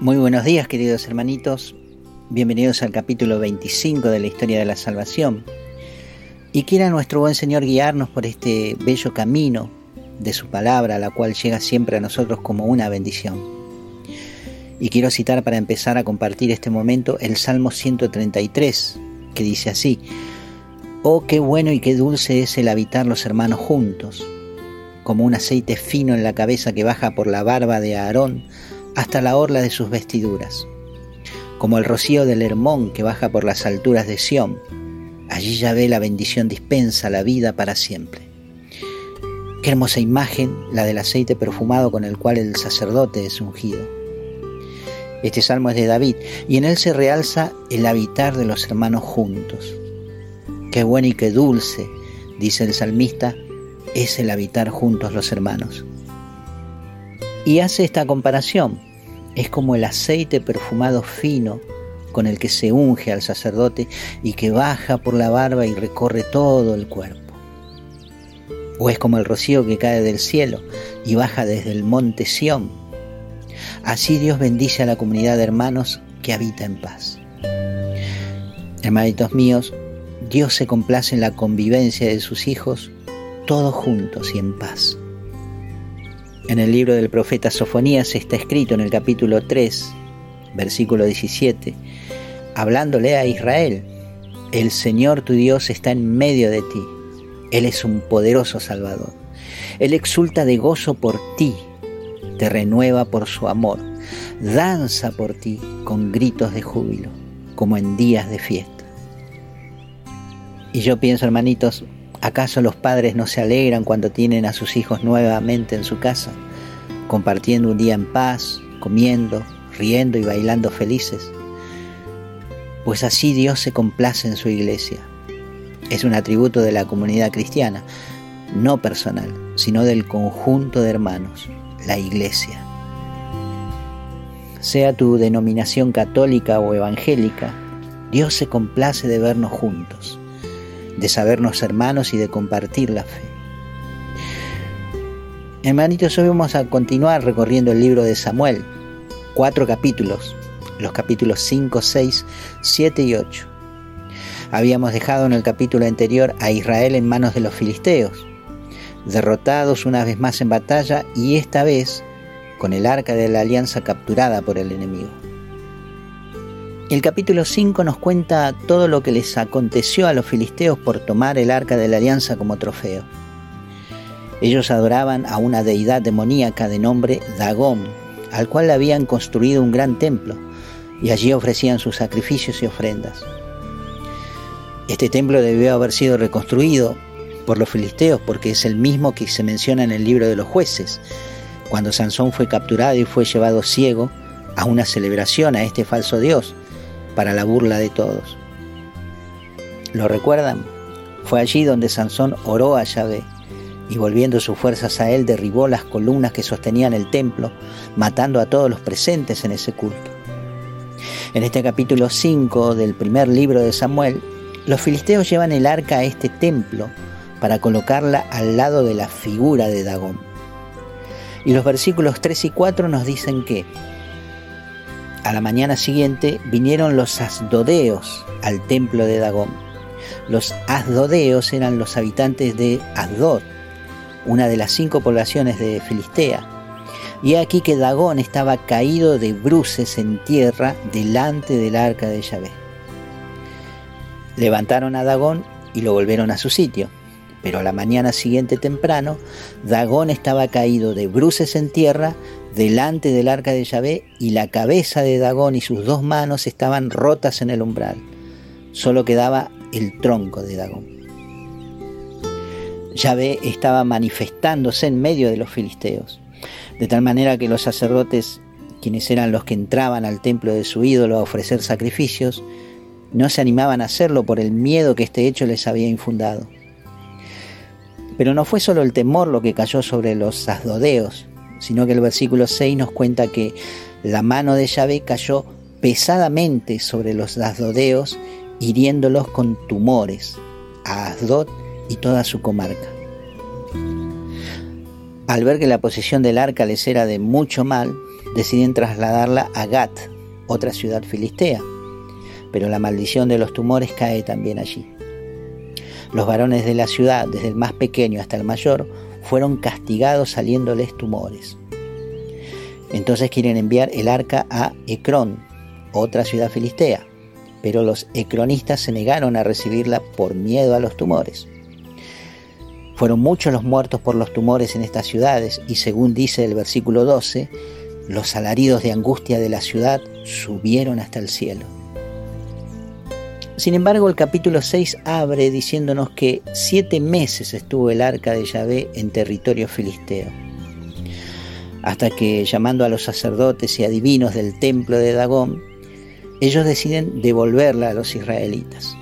Muy buenos días queridos hermanitos, bienvenidos al capítulo 25 de la historia de la salvación. Y quiera nuestro buen Señor guiarnos por este bello camino de su palabra, la cual llega siempre a nosotros como una bendición. Y quiero citar para empezar a compartir este momento el Salmo 133, que dice así, Oh, qué bueno y qué dulce es el habitar los hermanos juntos, como un aceite fino en la cabeza que baja por la barba de Aarón, hasta la orla de sus vestiduras, como el rocío del Hermón que baja por las alturas de Sión. Allí ya ve la bendición dispensa la vida para siempre. Qué hermosa imagen la del aceite perfumado con el cual el sacerdote es ungido. Este salmo es de David y en él se realza el habitar de los hermanos juntos. Qué bueno y qué dulce, dice el salmista, es el habitar juntos los hermanos. Y hace esta comparación es como el aceite perfumado fino con el que se unge al sacerdote y que baja por la barba y recorre todo el cuerpo. O es como el rocío que cae del cielo y baja desde el monte Sión. Así Dios bendice a la comunidad de hermanos que habita en paz. Hermanitos míos, Dios se complace en la convivencia de sus hijos, todos juntos y en paz. En el libro del profeta Sofonías está escrito en el capítulo 3, versículo 17, hablándole a Israel, el Señor tu Dios está en medio de ti, Él es un poderoso Salvador, Él exulta de gozo por ti, te renueva por su amor, danza por ti con gritos de júbilo, como en días de fiesta. Y yo pienso, hermanitos, ¿Acaso los padres no se alegran cuando tienen a sus hijos nuevamente en su casa, compartiendo un día en paz, comiendo, riendo y bailando felices? Pues así Dios se complace en su iglesia. Es un atributo de la comunidad cristiana, no personal, sino del conjunto de hermanos, la iglesia. Sea tu denominación católica o evangélica, Dios se complace de vernos juntos de sabernos hermanos y de compartir la fe. Hermanitos, hoy vamos a continuar recorriendo el libro de Samuel, cuatro capítulos, los capítulos 5, 6, 7 y 8. Habíamos dejado en el capítulo anterior a Israel en manos de los filisteos, derrotados una vez más en batalla y esta vez con el arca de la alianza capturada por el enemigo. El capítulo 5 nos cuenta todo lo que les aconteció a los filisteos por tomar el arca de la alianza como trofeo. Ellos adoraban a una deidad demoníaca de nombre Dagón, al cual habían construido un gran templo, y allí ofrecían sus sacrificios y ofrendas. Este templo debió haber sido reconstruido por los filisteos porque es el mismo que se menciona en el libro de los jueces, cuando Sansón fue capturado y fue llevado ciego a una celebración a este falso dios, para la burla de todos. ¿Lo recuerdan? Fue allí donde Sansón oró a Yahvé y volviendo sus fuerzas a él derribó las columnas que sostenían el templo, matando a todos los presentes en ese culto. En este capítulo 5 del primer libro de Samuel, los filisteos llevan el arca a este templo para colocarla al lado de la figura de Dagón. Y los versículos 3 y 4 nos dicen que a la mañana siguiente vinieron los asdodeos al templo de Dagón. Los asdodeos eran los habitantes de Asdod, una de las cinco poblaciones de Filistea. Y aquí que Dagón estaba caído de bruces en tierra delante del arca de Yahvé. Levantaron a Dagón y lo volvieron a su sitio. Pero a la mañana siguiente temprano, Dagón estaba caído de bruces en tierra delante del arca de Yahvé y la cabeza de Dagón y sus dos manos estaban rotas en el umbral. Solo quedaba el tronco de Dagón. Yahvé estaba manifestándose en medio de los filisteos, de tal manera que los sacerdotes, quienes eran los que entraban al templo de su ídolo a ofrecer sacrificios, no se animaban a hacerlo por el miedo que este hecho les había infundado. Pero no fue solo el temor lo que cayó sobre los sacerdoteos, sino que el versículo 6 nos cuenta que la mano de Yahvé cayó pesadamente sobre los asdodeos, hiriéndolos con tumores a Asdod y toda su comarca. Al ver que la posición del arca les era de mucho mal, deciden trasladarla a Gat, otra ciudad filistea. Pero la maldición de los tumores cae también allí. Los varones de la ciudad, desde el más pequeño hasta el mayor, fueron castigados saliéndoles tumores. Entonces quieren enviar el arca a Ecrón, otra ciudad filistea, pero los ecronistas se negaron a recibirla por miedo a los tumores. Fueron muchos los muertos por los tumores en estas ciudades y según dice el versículo 12, los alaridos de angustia de la ciudad subieron hasta el cielo. Sin embargo, el capítulo 6 abre diciéndonos que siete meses estuvo el arca de Yahvé en territorio filisteo, hasta que, llamando a los sacerdotes y adivinos del templo de Dagón, ellos deciden devolverla a los israelitas,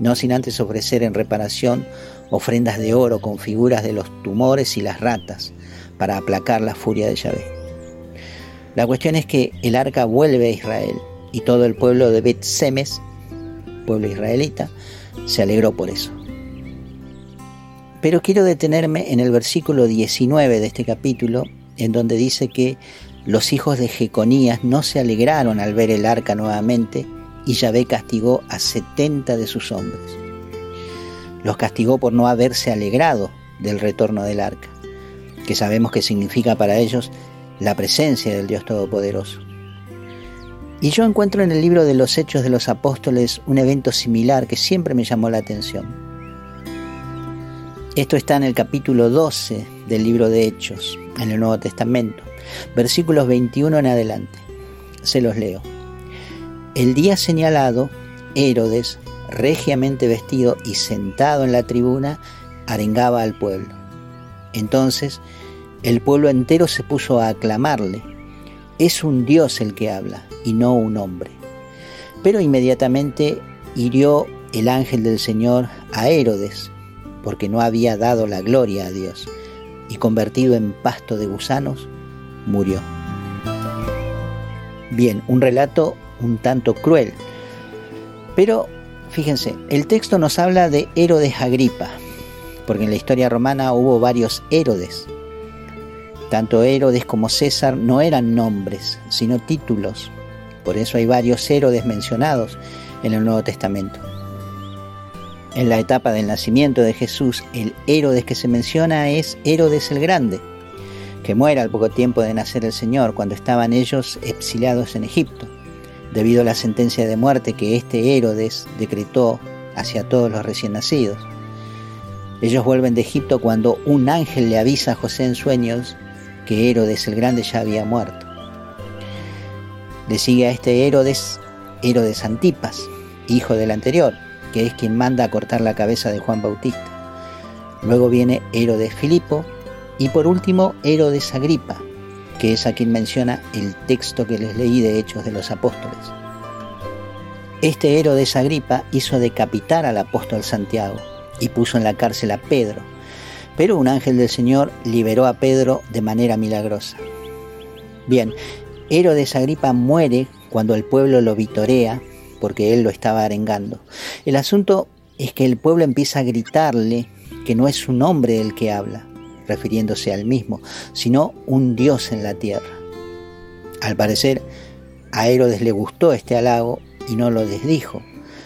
no sin antes ofrecer en reparación ofrendas de oro con figuras de los tumores y las ratas, para aplacar la furia de Yahvé. La cuestión es que el arca vuelve a Israel y todo el pueblo de Bet Semes pueblo israelita, se alegró por eso. Pero quiero detenerme en el versículo 19 de este capítulo, en donde dice que los hijos de Jeconías no se alegraron al ver el arca nuevamente y Yahvé castigó a 70 de sus hombres. Los castigó por no haberse alegrado del retorno del arca, que sabemos que significa para ellos la presencia del Dios Todopoderoso. Y yo encuentro en el libro de los Hechos de los Apóstoles un evento similar que siempre me llamó la atención. Esto está en el capítulo 12 del libro de Hechos, en el Nuevo Testamento, versículos 21 en adelante. Se los leo. El día señalado, Herodes, regiamente vestido y sentado en la tribuna, arengaba al pueblo. Entonces el pueblo entero se puso a aclamarle es un Dios el que habla y no un hombre. Pero inmediatamente hirió el ángel del Señor a Herodes, porque no había dado la gloria a Dios, y convertido en pasto de gusanos, murió. Bien, un relato un tanto cruel. Pero fíjense, el texto nos habla de Herodes Agripa, porque en la historia romana hubo varios Herodes, tanto Herodes como César no eran nombres, sino títulos. Por eso hay varios Herodes mencionados en el Nuevo Testamento. En la etapa del nacimiento de Jesús, el Herodes que se menciona es Herodes el Grande, que muere al poco tiempo de nacer el Señor, cuando estaban ellos exiliados en Egipto, debido a la sentencia de muerte que este Herodes decretó hacia todos los recién nacidos. Ellos vuelven de Egipto cuando un ángel le avisa a José en sueños que Herodes el Grande ya había muerto. Le sigue a este Herodes, Herodes Antipas, hijo del anterior, que es quien manda a cortar la cabeza de Juan Bautista. Luego viene Herodes Filipo y por último Herodes Agripa, que es a quien menciona el texto que les leí de Hechos de los Apóstoles. Este Herodes Agripa hizo decapitar al apóstol Santiago y puso en la cárcel a Pedro, pero un ángel del Señor liberó a Pedro de manera milagrosa. Bien, Herodes Agripa muere cuando el pueblo lo vitorea porque él lo estaba arengando. El asunto es que el pueblo empieza a gritarle que no es un hombre el que habla, refiriéndose al mismo, sino un Dios en la tierra. Al parecer, a Herodes le gustó este halago y no lo desdijo,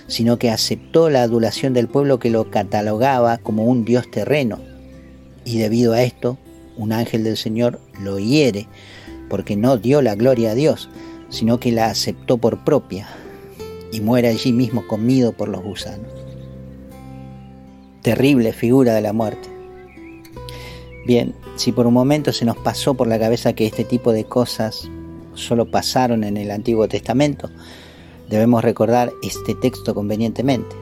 sino que aceptó la adulación del pueblo que lo catalogaba como un Dios terreno y debido a esto un ángel del Señor lo hiere porque no dio la gloria a Dios, sino que la aceptó por propia y muere allí mismo comido por los gusanos. Terrible figura de la muerte. Bien, si por un momento se nos pasó por la cabeza que este tipo de cosas solo pasaron en el Antiguo Testamento, debemos recordar este texto convenientemente.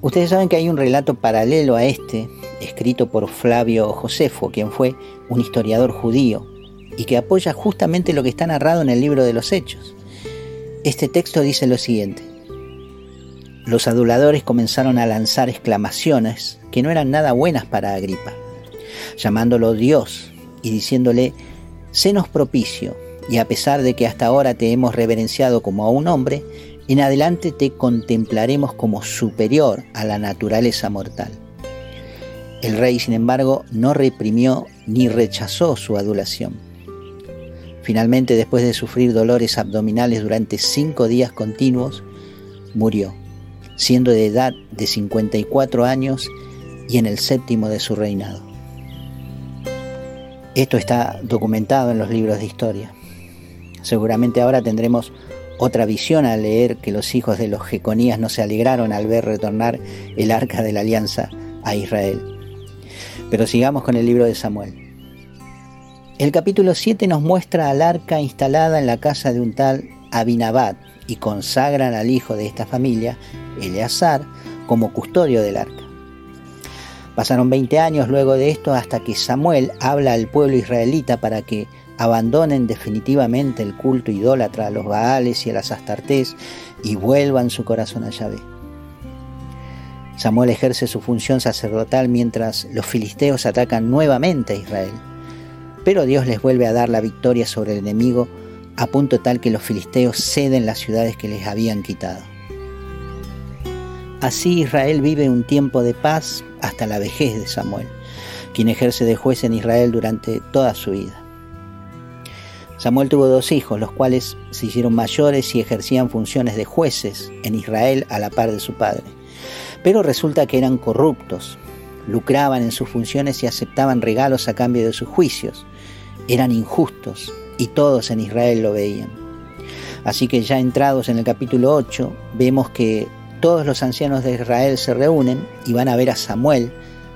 Ustedes saben que hay un relato paralelo a este escrito por Flavio Josefo, quien fue un historiador judío, y que apoya justamente lo que está narrado en el libro de los Hechos. Este texto dice lo siguiente. Los aduladores comenzaron a lanzar exclamaciones que no eran nada buenas para Agripa, llamándolo Dios y diciéndole, senos propicio, y a pesar de que hasta ahora te hemos reverenciado como a un hombre, en adelante te contemplaremos como superior a la naturaleza mortal. El rey, sin embargo, no reprimió ni rechazó su adulación. Finalmente, después de sufrir dolores abdominales durante cinco días continuos, murió, siendo de edad de 54 años y en el séptimo de su reinado. Esto está documentado en los libros de historia. Seguramente ahora tendremos otra visión al leer que los hijos de los Jeconías no se alegraron al ver retornar el arca de la alianza a Israel. Pero sigamos con el libro de Samuel. El capítulo 7 nos muestra al arca instalada en la casa de un tal Abinabad y consagran al hijo de esta familia, Eleazar, como custodio del arca. Pasaron 20 años luego de esto hasta que Samuel habla al pueblo israelita para que abandonen definitivamente el culto idólatra a los Baales y a las Astartés y vuelvan su corazón a Yahvé. Samuel ejerce su función sacerdotal mientras los filisteos atacan nuevamente a Israel. Pero Dios les vuelve a dar la victoria sobre el enemigo a punto tal que los filisteos ceden las ciudades que les habían quitado. Así Israel vive un tiempo de paz hasta la vejez de Samuel, quien ejerce de juez en Israel durante toda su vida. Samuel tuvo dos hijos, los cuales se hicieron mayores y ejercían funciones de jueces en Israel a la par de su padre. Pero resulta que eran corruptos, lucraban en sus funciones y aceptaban regalos a cambio de sus juicios. Eran injustos y todos en Israel lo veían. Así que ya entrados en el capítulo 8, vemos que todos los ancianos de Israel se reúnen y van a ver a Samuel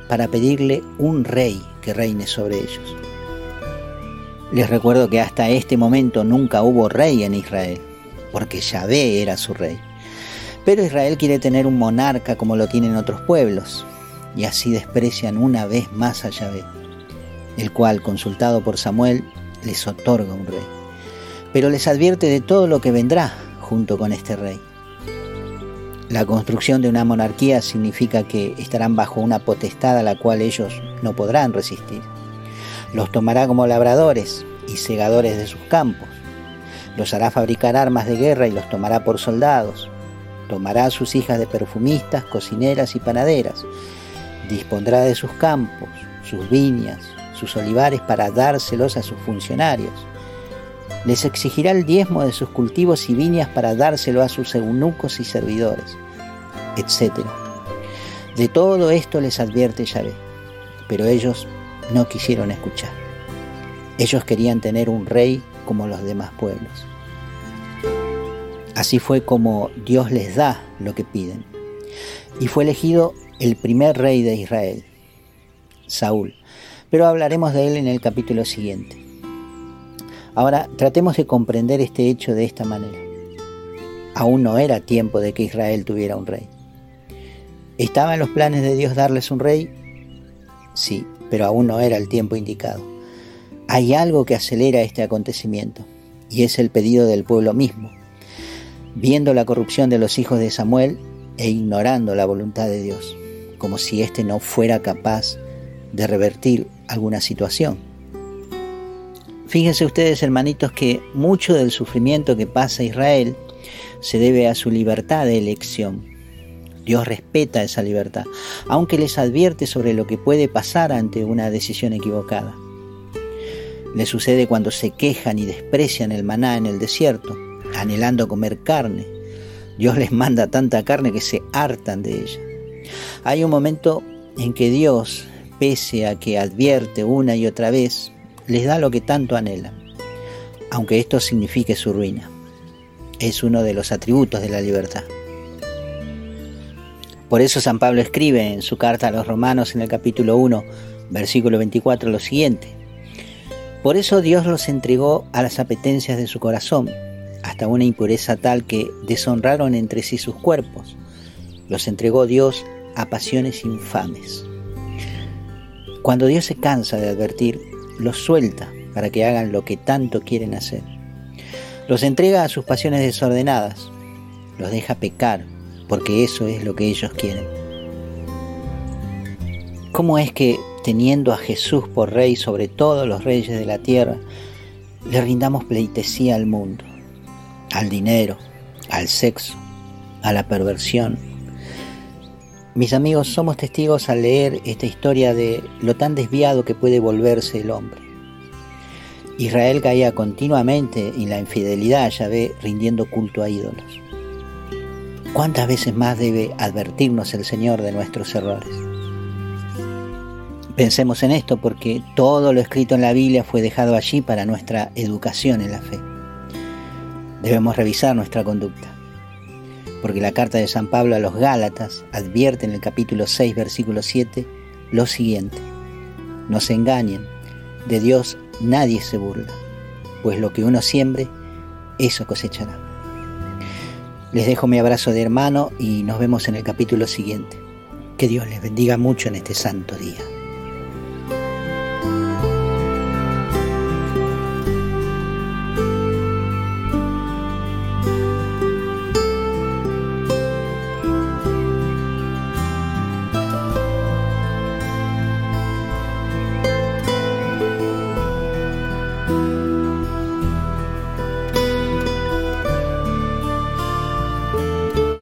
para pedirle un rey que reine sobre ellos. Les recuerdo que hasta este momento nunca hubo rey en Israel, porque Yahvé era su rey. Pero Israel quiere tener un monarca como lo tienen otros pueblos, y así desprecian una vez más a Yahvé, el cual, consultado por Samuel, les otorga un rey. Pero les advierte de todo lo que vendrá junto con este rey. La construcción de una monarquía significa que estarán bajo una potestad a la cual ellos no podrán resistir. Los tomará como labradores y segadores de sus campos. Los hará fabricar armas de guerra y los tomará por soldados. Tomará a sus hijas de perfumistas, cocineras y panaderas. Dispondrá de sus campos, sus viñas, sus olivares para dárselos a sus funcionarios les exigirá el diezmo de sus cultivos y viñas para dárselo a sus eunucos y servidores, etc. De todo esto les advierte Yahvé, pero ellos no quisieron escuchar. Ellos querían tener un rey como los demás pueblos. Así fue como Dios les da lo que piden. Y fue elegido el primer rey de Israel, Saúl. Pero hablaremos de él en el capítulo siguiente. Ahora tratemos de comprender este hecho de esta manera. Aún no era tiempo de que Israel tuviera un rey. ¿Estaba en los planes de Dios darles un rey? Sí, pero aún no era el tiempo indicado. Hay algo que acelera este acontecimiento, y es el pedido del pueblo mismo. Viendo la corrupción de los hijos de Samuel e ignorando la voluntad de Dios, como si éste no fuera capaz de revertir alguna situación. Fíjense ustedes, hermanitos, que mucho del sufrimiento que pasa Israel se debe a su libertad de elección. Dios respeta esa libertad, aunque les advierte sobre lo que puede pasar ante una decisión equivocada. Le sucede cuando se quejan y desprecian el maná en el desierto, anhelando comer carne. Dios les manda tanta carne que se hartan de ella. Hay un momento en que Dios, pese a que advierte una y otra vez, les da lo que tanto anhelan, aunque esto signifique su ruina. Es uno de los atributos de la libertad. Por eso San Pablo escribe en su carta a los romanos en el capítulo 1, versículo 24 lo siguiente. Por eso Dios los entregó a las apetencias de su corazón, hasta una impureza tal que deshonraron entre sí sus cuerpos. Los entregó Dios a pasiones infames. Cuando Dios se cansa de advertir, los suelta para que hagan lo que tanto quieren hacer. Los entrega a sus pasiones desordenadas, los deja pecar, porque eso es lo que ellos quieren. ¿Cómo es que, teniendo a Jesús por rey sobre todos los reyes de la tierra, le rindamos pleitesía al mundo, al dinero, al sexo, a la perversión? Mis amigos, somos testigos al leer esta historia de lo tan desviado que puede volverse el hombre. Israel caía continuamente en la infidelidad a Yahvé rindiendo culto a ídolos. ¿Cuántas veces más debe advertirnos el Señor de nuestros errores? Pensemos en esto porque todo lo escrito en la Biblia fue dejado allí para nuestra educación en la fe. Debemos revisar nuestra conducta, porque la carta de San Pablo a los Gálatas advierte en el capítulo 6, versículo 7, lo siguiente, no se engañen, de Dios nadie se burla, pues lo que uno siembre, eso cosechará. Les dejo mi abrazo de hermano y nos vemos en el capítulo siguiente. Que Dios les bendiga mucho en este santo día.